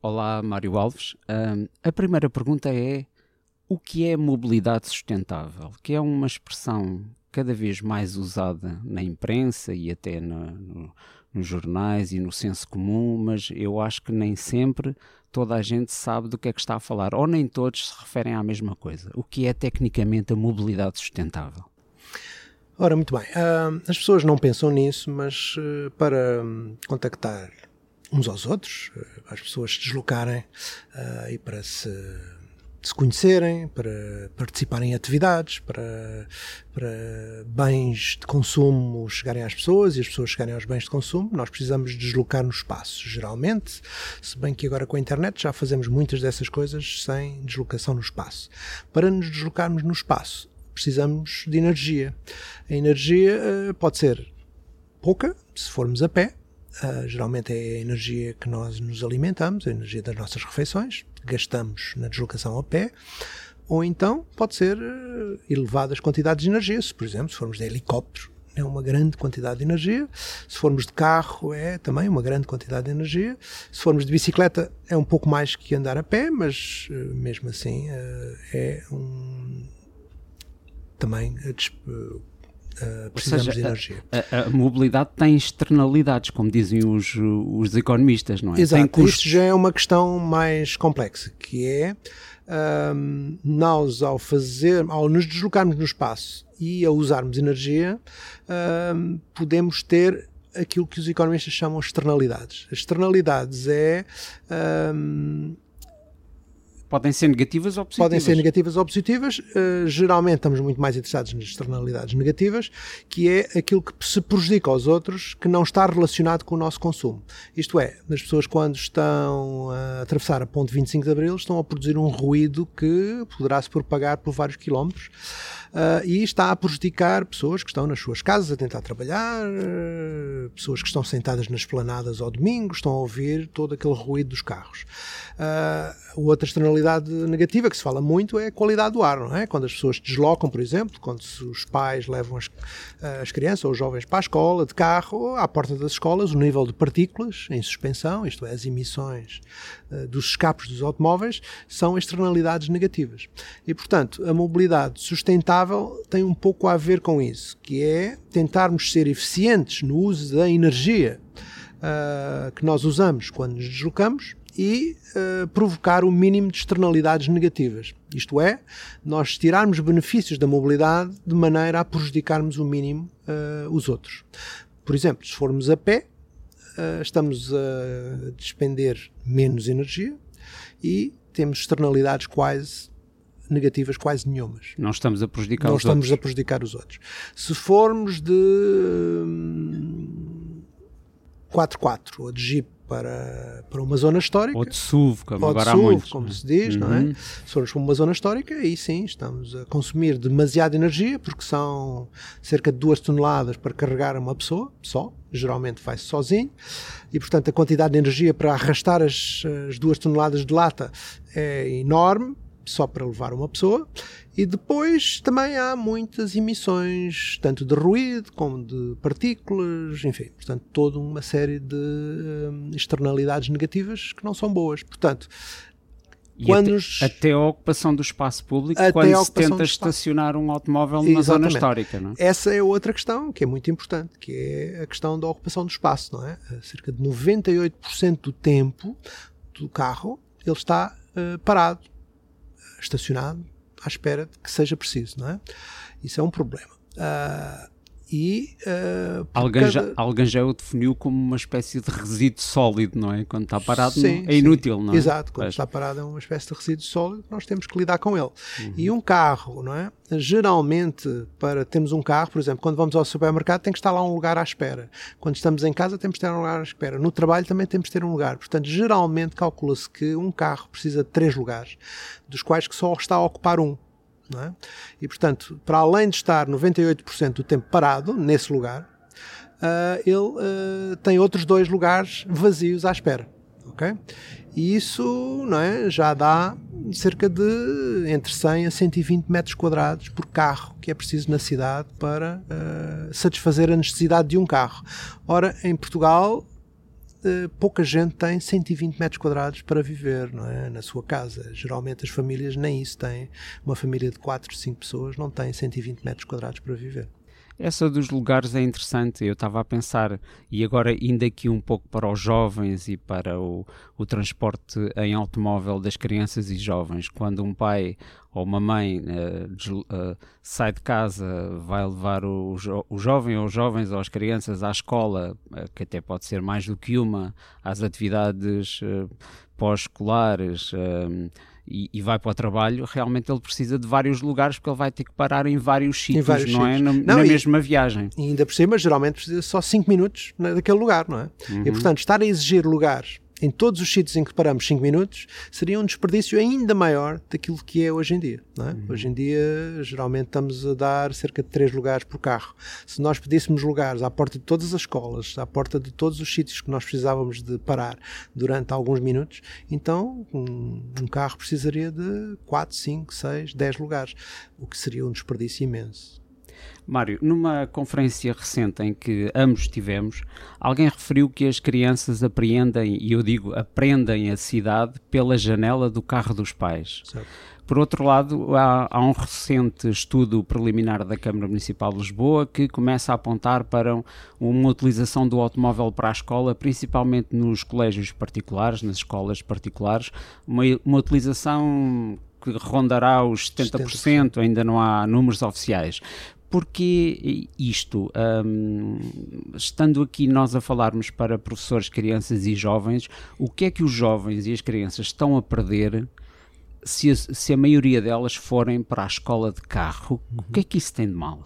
Olá, Mário Alves. Um, a primeira pergunta é: o que é mobilidade sustentável? Que é uma expressão cada vez mais usada na imprensa e até no, no, nos jornais e no senso comum, mas eu acho que nem sempre toda a gente sabe do que é que está a falar, ou nem todos se referem à mesma coisa. O que é tecnicamente a mobilidade sustentável? Ora, muito bem. Uh, as pessoas não pensam nisso, mas uh, para um, contactar uns aos outros, uh, as pessoas se deslocarem e para se, se, conhecerem, para participarem em atividades, para, para bens de consumo chegarem às pessoas e as pessoas chegarem aos bens de consumo, nós precisamos deslocar no espaço, geralmente, se bem que agora com a internet já fazemos muitas dessas coisas sem deslocação no espaço. Para nos deslocarmos no espaço, precisamos de energia. A energia uh, pode ser pouca, se formos a pé, uh, geralmente é a energia que nós nos alimentamos, a energia das nossas refeições, gastamos na deslocação a pé, ou então pode ser uh, elevadas quantidades de energia, se por exemplo, se formos de helicóptero, é uma grande quantidade de energia. Se formos de carro, é também uma grande quantidade de energia. Se formos de bicicleta, é um pouco mais que andar a pé, mas uh, mesmo assim é um, também uh, precisamos seja, de energia. A, a, mobilidade tem externalidades, como dizem os, os economistas, não é? Exato, isto já é uma questão mais complexa, que é um, nós ao fazer, ao nos deslocarmos no espaço e a usarmos energia, um, podemos ter aquilo que os economistas chamam de externalidades. As externalidades é um, Podem ser negativas ou positivas? Podem ser negativas ou positivas. Uh, geralmente estamos muito mais interessados nas externalidades negativas, que é aquilo que se prejudica aos outros que não está relacionado com o nosso consumo. Isto é, as pessoas quando estão a atravessar a ponte 25 de Abril estão a produzir um ruído que poderá se propagar por vários quilómetros uh, e está a prejudicar pessoas que estão nas suas casas a tentar trabalhar, uh, pessoas que estão sentadas nas planadas ao domingo, estão a ouvir todo aquele ruído dos carros. Uh, outra externalidade negativa que se fala muito é a qualidade do ar, não é? Quando as pessoas deslocam, por exemplo, quando os pais levam as, as crianças ou os jovens para a escola de carro, à porta das escolas, o nível de partículas em suspensão, isto é, as emissões dos escapos dos automóveis, são externalidades negativas. E, portanto, a mobilidade sustentável tem um pouco a ver com isso, que é tentarmos ser eficientes no uso da energia uh, que nós usamos quando nos deslocamos e uh, provocar o mínimo de externalidades negativas. Isto é, nós tirarmos benefícios da mobilidade de maneira a prejudicarmos o mínimo uh, os outros. Por exemplo, se formos a pé, uh, estamos a despender menos energia e temos externalidades quase negativas quase nenhumas. Não estamos a prejudicar Não os estamos outros. a prejudicar os outros. Se formos de 4x4 ou de Jeep para, para uma zona histórica. Ou de SUV, como ou agora de há SUV, muitos. como se diz, uhum. não é? Se formos para uma zona histórica, aí sim estamos a consumir demasiada energia, porque são cerca de 2 toneladas para carregar uma pessoa só, geralmente faz-se sozinho, e portanto a quantidade de energia para arrastar as, as 2 toneladas de lata é enorme, só para levar uma pessoa. E depois também há muitas emissões, tanto de ruído como de partículas, enfim, portanto, toda uma série de um, externalidades negativas que não são boas. Portanto, e quando até, até, a ocupação do espaço público, até quando se tenta estacionar um automóvel numa zona histórica. Não é? Essa é outra questão que é muito importante, que é a questão da ocupação do espaço. Não é? Cerca de 98% do tempo do carro ele está uh, parado, estacionado, à espera de que seja preciso, não é? Isso é um problema. Uh, e uh, alguém, cada... já, alguém já o definiu como uma espécie de resíduo sólido, não é? Quando está parado sim, não, é inútil, não é? Exato, quando está parado é uma espécie de resíduo sólido, nós temos que lidar com ele. Uhum. E um carro, não é? Geralmente, para termos um carro, por exemplo, quando vamos ao supermercado tem que estar lá um lugar à espera. Quando estamos em casa temos que ter um lugar à espera. No trabalho também temos que ter um lugar. Portanto, geralmente calcula-se que um carro precisa de três lugares, dos quais que só está a ocupar um. É? E, portanto, para além de estar 98% do tempo parado nesse lugar, uh, ele uh, tem outros dois lugares vazios à espera. Okay? E isso não é, já dá cerca de entre 100 a 120 metros quadrados por carro que é preciso na cidade para uh, satisfazer a necessidade de um carro. Ora, em Portugal, pouca gente tem 120 metros quadrados para viver não é? na sua casa. Geralmente as famílias nem isso têm. Uma família de 4, 5 pessoas não tem 120 metros quadrados para viver. Essa dos lugares é interessante. Eu estava a pensar, e agora indo aqui um pouco para os jovens e para o, o transporte em automóvel das crianças e jovens, quando um pai ou uma mãe uh, uh, sai de casa, vai levar o, jo o jovem ou os jovens ou as crianças à escola, uh, que até pode ser mais do que uma, às atividades pós-escolares e, e, vai para o trabalho, realmente ele precisa de vários lugares porque ele vai ter que parar em vários sítios, vários não é? sítios. é? Na, não, na e, mesma viagem. E ainda por cima, geralmente precisa só 5 minutos naquele lugar, não é? Uhum. E portanto, estar a exigir lugares em todos os sítios em que paramos 5 minutos, seria um desperdício ainda maior daquilo que é hoje em dia. É? Uhum. Hoje em dia, geralmente, estamos a dar cerca de 3 lugares por carro. Se nós pedíssemos lugares à porta de todas as escolas, à porta de todos os sítios que nós precisávamos de parar durante alguns minutos, então um, um carro precisaria de 4, 5, 6, 10 lugares, o que seria um desperdício imenso. Mário, numa conferência recente em que ambos tivemos, alguém referiu que as crianças apreendem, e eu digo aprendem a cidade pela janela do carro dos pais. Certo. Por outro lado, há, há, um recente estudo preliminar da Câmara Municipal de Lisboa que começa a apontar para uma utilização do automóvel para a escola, principalmente nos colégios particulares, nas escolas particulares, uma, uma utilização que rondará os 70%, 70%, ainda não há números oficiais porque isto, um, estando aqui nós a falarmos para professores, crianças e jovens, o que é que os jovens e as crianças estão a perder se a, se a maioria delas forem para a escola de carro? Uhum. O que é que isso tem de mal?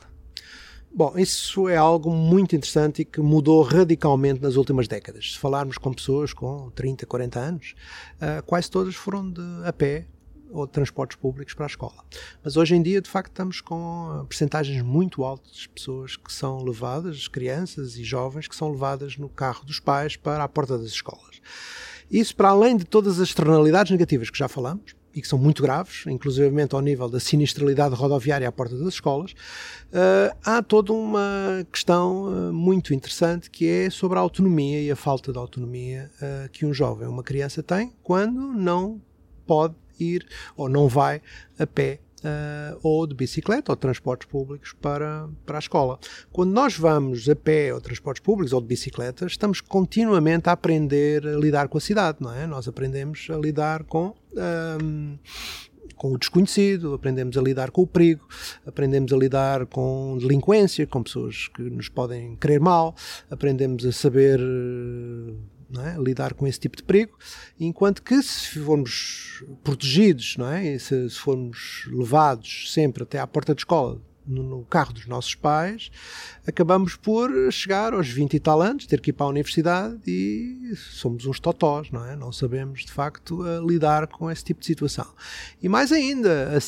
Bom, isso é algo muito interessante e que mudou radicalmente nas últimas décadas. Se falarmos com pessoas com 30, 40 anos, uh, quase todas foram de, a pé ou transportes públicos para a escola. Mas hoje em dia, de facto, estamos com percentagens muito altas de pessoas que são levadas, crianças e jovens, que são levadas no carro dos pais para a porta das escolas. Isso, para além de todas as externalidades negativas que já falamos, e que são muito graves, inclusivamente ao nível da sinistralidade rodoviária à porta das escolas, uh, há toda uma questão uh, muito interessante que é sobre a autonomia e a falta de autonomia uh, que um jovem, uma criança tem quando não pode ir ou não vai a pé Uh, ou de bicicleta ou de transportes públicos para, para a escola. Quando nós vamos a pé ou transportes públicos ou de bicicleta, estamos continuamente a aprender a lidar com a cidade, não é? Nós aprendemos a lidar com. Um, com o desconhecido, aprendemos a lidar com o perigo, aprendemos a lidar com delinquência, com pessoas que nos podem querer mal, aprendemos a saber é? lidar com esse tipo de perigo, enquanto que se formos protegidos, não é? se, se formos levados sempre até à porta de escola no, carro dos nossos pais, acabamos por chegar aos 20 e tal anos, ter que ir para a universidade e somos uns totós, não é? Não sabemos, de facto, lidar com esse tipo de situação. E mais ainda,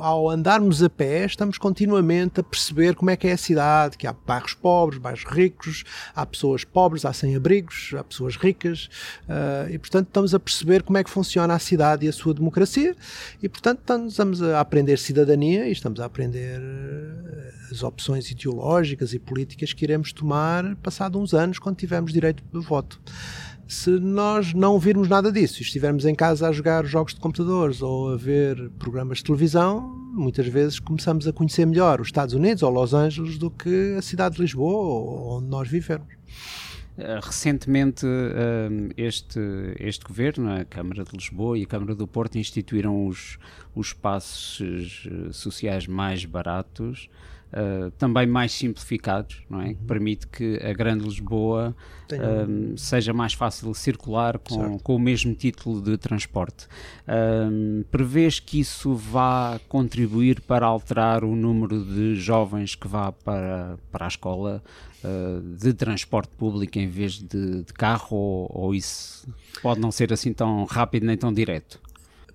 ao andarmos a pé, estamos continuamente a perceber como é que é a cidade, que há bairros pobres, bairros ricos, há pessoas pobres, há sem-abrigos, há pessoas ricas, uh, e, portanto, estamos a perceber como é que funciona a cidade e a sua democracia, e, portanto, estamos a aprender cidadania e estamos a aprender eh, as opções ideológicas e políticas que iremos tomar passado uns anos quando tivermos direito de voto. Se nós não virmos nada disso e estivermos em casa a jogar jogos de computadores ou a ver programas de televisão, muitas vezes começamos a conhecer melhor os Estados Unidos ou Los Angeles do que a cidade de Lisboa onde nós vivemos. Uh, recentemente, uh, este, este governo, a Câmara de Lisboa e a Câmara do Porto, instituíram os, os passos sociais mais baratos uh, também mais simplificados, não é? Que permite que a Grande Lisboa uh, seja mais fácil circular com, com, o mesmo título de transporte. Uh, prevês que isso vá contribuir para alterar o número de jovens que vá para, para a escola de transporte público em vez de, de carro ou, ou isso pode não ser assim tão rápido nem tão direto?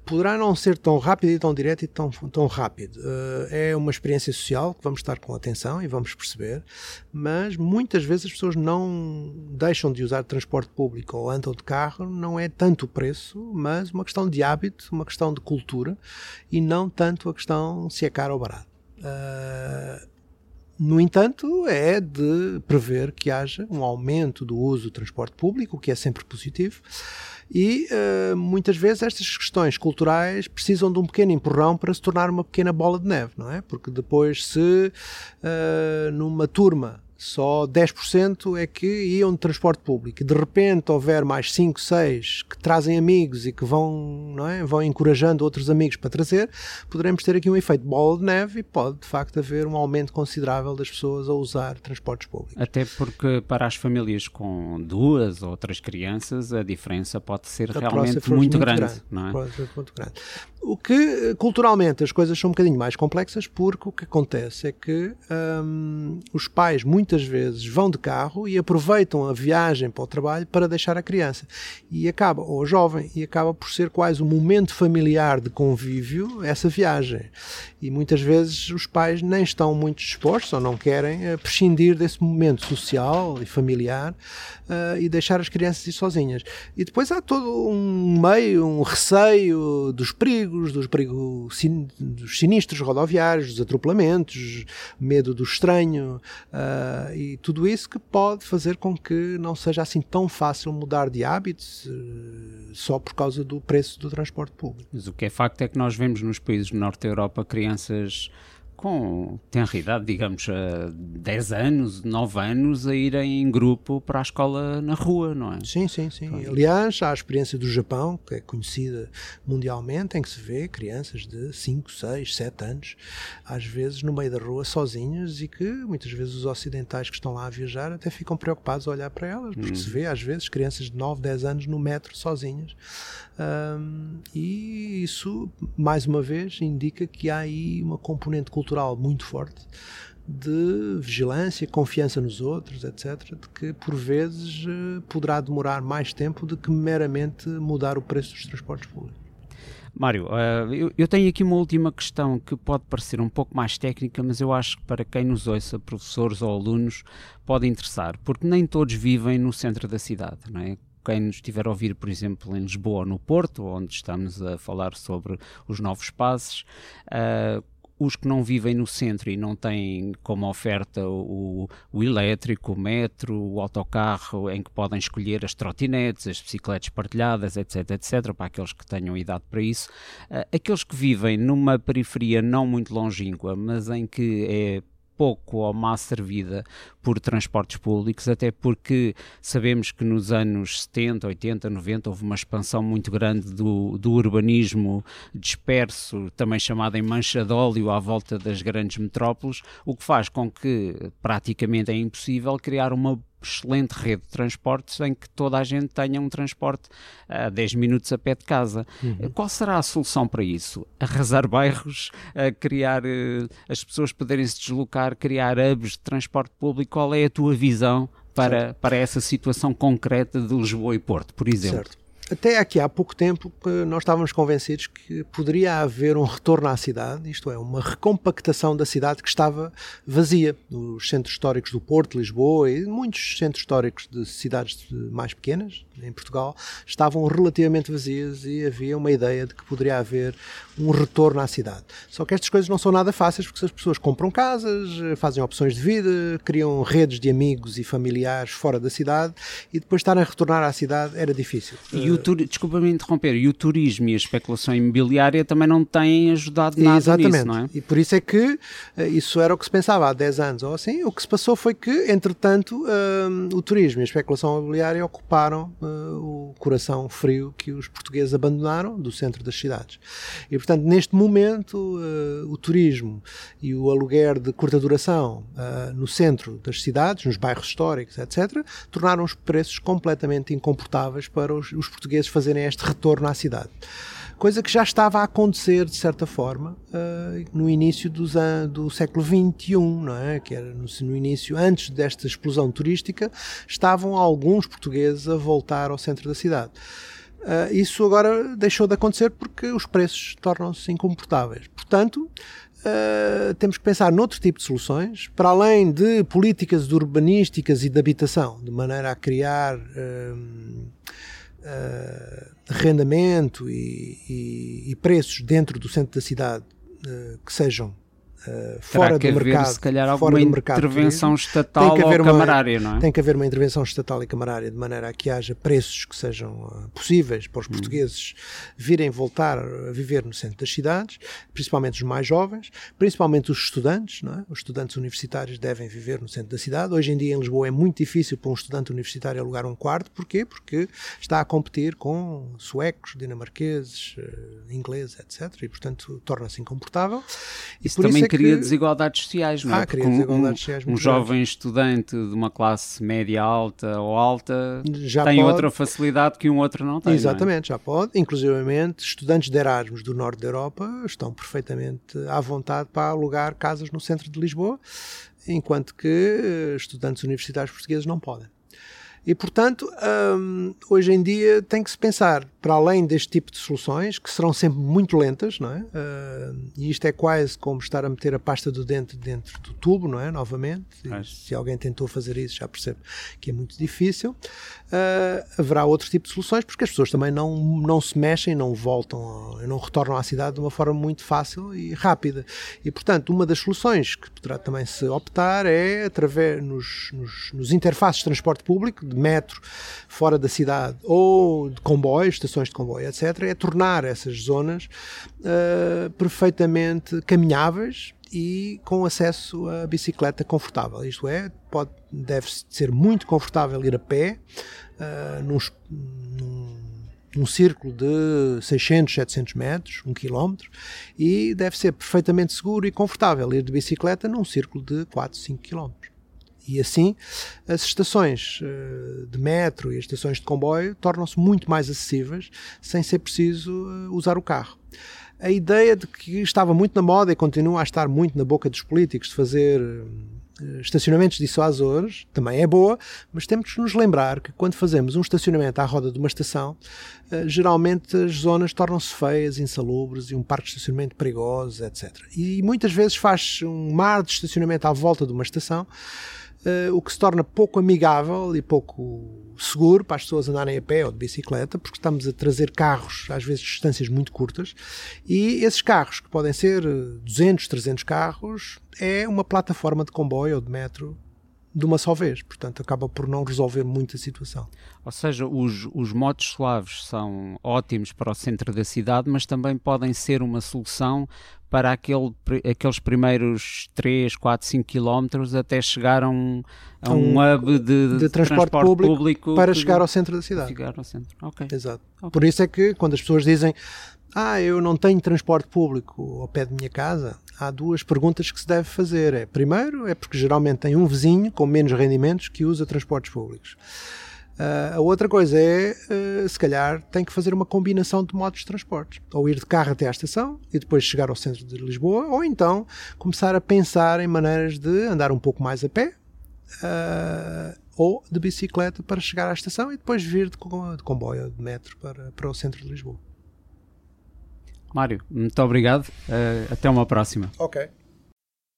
Poderá não ser tão rápido e tão direto e tão, tão rápido. Uh, é uma experiência social que vamos estar com atenção e vamos perceber, mas muitas vezes as pessoas não deixam de usar transporte público ou andam de carro, não é tanto o preço, mas uma questão de hábito, uma questão de cultura e não tanto a questão se é caro ou barato. Uh, no entanto, é de prever que haja um aumento do uso do transporte público, o que é sempre positivo. E uh, muitas vezes estas questões culturais precisam de um pequeno empurrão para se tornar uma pequena bola de neve, não é? Porque depois, se uh, numa turma só 10% é que iam de transporte público. De repente houver mais 5, 6 que trazem amigos e que vão, não é, vão encorajando outros amigos para trazer, poderemos ter aqui um efeito bola de neve e pode de facto haver um aumento considerável das pessoas a usar transportes públicos. Até porque para as famílias com duas ou três crianças a diferença pode ser a realmente muito, muito, grande, grande, não é? Pode ser muito grande. O que culturalmente as coisas são um bocadinho mais complexas porque o que acontece é que hum, os pais muitas vezes vão de carro e aproveitam a viagem para o trabalho para deixar a criança e acaba, ou jovem, e acaba por ser quase um momento familiar de convívio essa viagem. E muitas vezes os pais nem estão muito dispostos ou não querem prescindir desse momento social e familiar uh, e deixar as crianças ir sozinhas. E depois há todo um meio, um receio dos perigos, dos perigos sin, dos sinistros rodoviários, dos atropelamentos, medo do estranho uh, e tudo isso que pode fazer com que não seja assim tão fácil mudar de hábitos uh, só por causa do preço do transporte público. Mas o que é facto é que nós vemos nos países do norte da Europa crianças com tenridade, digamos, 10 anos, 9 anos, a irem em grupo para a escola na rua, não é? Sim, sim, sim. Aliás, há a experiência do Japão, que é conhecida mundialmente, em que se vê crianças de 5, 6, 7 anos, às vezes no meio da rua sozinhas e que muitas vezes os ocidentais que estão lá a viajar até ficam preocupados a olhar para elas, porque hum. se vê às vezes crianças de 9, 10 anos no metro sozinhas. Um, e isso, mais uma vez, indica que há aí uma componente cultural muito forte de vigilância, confiança nos outros, etc., de que por vezes eh, poderá demorar mais tempo do que meramente mudar o preço dos transportes públicos. Mário, uh, eu, tenho aqui uma última questão que pode parecer um pouco mais técnica, mas eu acho que para quem nos ouça, professores ou alunos, pode interessar, porque nem todos vivem no centro da cidade, não é? quem nos estiver a ouvir, por exemplo, em Lisboa ou no Porto, onde estamos a falar sobre os novos passos, uh, os que não vivem no centro e não têm como oferta o, o, elétrico, o metro, o autocarro, em que podem escolher as trotinetes, as bicicletas partilhadas, etc, etc, para aqueles que tenham idade para isso. Uh, aqueles que vivem numa periferia não muito longínqua, mas em que é pouco ou má servida por transportes públicos, até porque sabemos que nos anos 70, 80, 90 houve uma expansão muito grande do, do urbanismo disperso, também chamado em mancha de óleo à volta das grandes metrópoles, o que faz com que praticamente é impossível criar uma excelente rede de transportes em que toda a gente tenha um transporte a 10 minutos a pé de casa. Uhum. Qual será a solução para isso? Arrasar bairros, a criar uh, as pessoas poderem se deslocar, criar hubs de transporte público? Qual é a tua visão para, para essa situação concreta de Lisboa e Porto, por exemplo? Certo até aqui há pouco tempo nós estávamos convencidos que poderia haver um retorno à cidade, isto é, uma recompactação da cidade que estava vazia. Os centros históricos do Porto, Lisboa e muitos centros históricos de cidades mais pequenas em Portugal estavam relativamente vazias e havia uma ideia de que poderia haver um retorno à cidade. Só que estas coisas não são nada fáceis porque as pessoas compram casas, fazem opções de vida, criam redes de amigos e familiares fora da cidade e depois estarem a retornar à cidade era difícil. E o turi... Desculpa-me interromper, e o turismo e a especulação imobiliária também não têm ajudado nada Exatamente. nisso, não é? E por isso é que uh, isso era o que se pensava há 10 anos ou assim. O que se passou foi que, entretanto, uh, o turismo e a especulação imobiliária ocuparam uh, o coração frio que os portugueses abandonaram do centro das cidades. E, portanto, neste momento, o turismo e o aluguer de curta duração no centro das cidades, nos bairros históricos, etc., tornaram os preços completamente incomportáveis para os, os portugueses fazerem este retorno à cidade coisa que já estava a acontecer de certa forma uh, no início dos do século XXI, não é? Que era no, no, início, antes desta explosão turística, estavam alguns portugueses a voltar ao centro da cidade. Uh, isso agora deixou de acontecer porque os preços tornam-se incomportáveis. Portanto, Uh, temos que pensar noutro tipo de soluções, para além de políticas urbanísticas e de habitação, de maneira a criar uh, uh, arrendamento e, e, e, preços dentro do centro da cidade que sejam Uh, fora que do haver, mercado, se calhar, alguma intervenção estatal ou camarária, uma, não é? Tem que haver uma intervenção estatal e camarária de maneira a que haja preços que sejam uh, possíveis para os hum. portugueses virem voltar a viver no centro das cidades, principalmente os mais jovens, principalmente os estudantes, não é? Os estudantes universitários devem viver no centro da cidade. Hoje em dia em Lisboa é muito difícil para um estudante universitário alugar um quarto, porquê? Porque está a competir com suecos, dinamarqueses, uh, ingleses, etc. E, portanto, torna-se incomportável. Isso também isso é cria que... desigualdades sociais, não é? Ah, cria desigualdades sociais um, um jovem estudante de uma classe média alta ou alta já tem pode... outra facilidade que um outro não tem. Exatamente, não é? já pode. Inclusivamente, estudantes de Erasmus do norte da Europa estão perfeitamente à vontade para alugar casas no centro de Lisboa, enquanto que eh, estudantes universitários portugueses não podem. E, portanto, hum, hoje em dia tem que se pensar, para além deste tipo de soluções, que serão sempre muito lentas, não é? Uh, e isto é quase como estar a meter a pasta do dente dentro do tubo, não é? Novamente. Se alguém tentou fazer isso, já percebe que é muito difícil. Uh, haverá outro tipo de soluções, porque as pessoas também não, não se mexem, não voltam, não retornam à cidade de uma forma muito fácil e rápida. E, portanto, uma das soluções que poderá também se optar é através nos, nos, nos interfaces de transporte público, de metro fora da cidade ou de comboios, estações de comboio, etc., é tornar essas zonas uh, perfeitamente caminháveis e com acesso a bicicleta confortável. Isto é, pode, deve ser muito confortável ir a pé uh, num, num, num, círculo de 600, 700 metros, um quilómetro, e deve ser perfeitamente seguro e confortável ir de bicicleta num círculo de 4, 5 quilómetros. E assim, as estações eh, de metro e as estações de comboio tornam-se muito mais acessíveis sem ser preciso eh, usar o carro. A ideia de que estava muito na moda e continua a estar muito na boca dos políticos de fazer eh, estacionamentos dissuasores também é boa, mas temos que nos lembrar que quando fazemos um estacionamento à roda de uma estação, geralmente as zonas tornam-se feias, insalubres e um parque de estacionamento perigoso, etc. E muitas vezes faz um mar de estacionamento à volta de uma estação o que se torna pouco amigável e pouco seguro para as pessoas andarem a pé ou de bicicleta, porque estamos a trazer carros, às vezes distâncias muito curtas, e esses carros, que podem ser 200, eh, 300 carros, é uma plataforma de comboio ou de metro de uma só vez, portanto acaba por não resolver muito a situação. Ou seja, os, os motos suaves são ótimos para o centro da cidade, mas também podem ser uma solução para aquele, aqueles primeiros 3, 4, 5 quilómetros até chegar a um, a um, um hub de, de, transporte, transporte, público, público para chegar ao centro da cidade. Chegar ao centro, ok. Exato. Okay. Por isso é que quando as pessoas dizem ah, eu não tenho transporte público ao pé de minha casa, há duas perguntas que se deve fazer. É, primeiro, é porque geralmente tem um vizinho com menos rendimentos que usa transportes públicos. Uh, a outra coisa é, uh, se calhar, tem que fazer uma combinação de modos de transportes. Ou ir de carro até à estação e depois chegar ao centro de Lisboa, ou então começar a pensar em maneiras de andar um pouco mais a pé uh, ou de bicicleta para chegar à estação e depois vir de, comboio, de metro para, para o centro de Lisboa. Mário, muito obrigado. até uma próxima. Ok.